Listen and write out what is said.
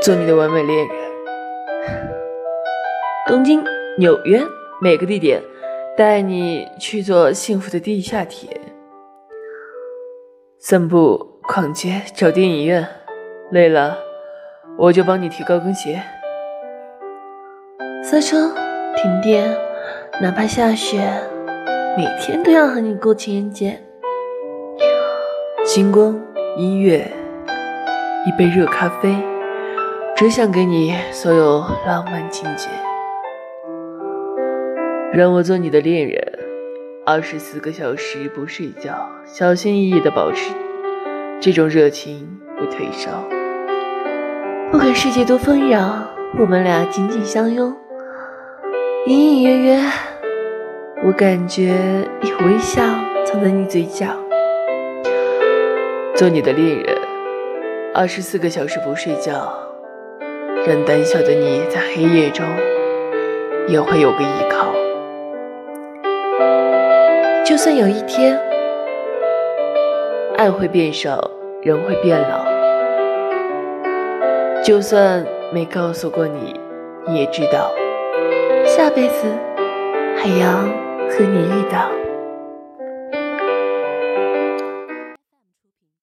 做你的完美恋人。东京、纽约，每个地点带你去做幸福的地下铁。散步、逛街、找电影院，累了我就帮你提高跟鞋。塞车、停电，哪怕下雪，每天都要和你过情人节。星光、音乐，一杯热咖啡，只想给你所有浪漫情节。让我做你的恋人，二十四个小时不睡觉，小心翼翼的保持这种热情不退烧。不管世界多纷扰，我们俩紧紧相拥，隐隐约约，我感觉有微笑藏在你嘴角。做你的恋人，二十四个小时不睡觉，让胆小的你在黑夜中也会有个依靠。就算有一天，爱会变少，人会变老。就算没告诉过你，你也知道，下辈子还要和你遇到。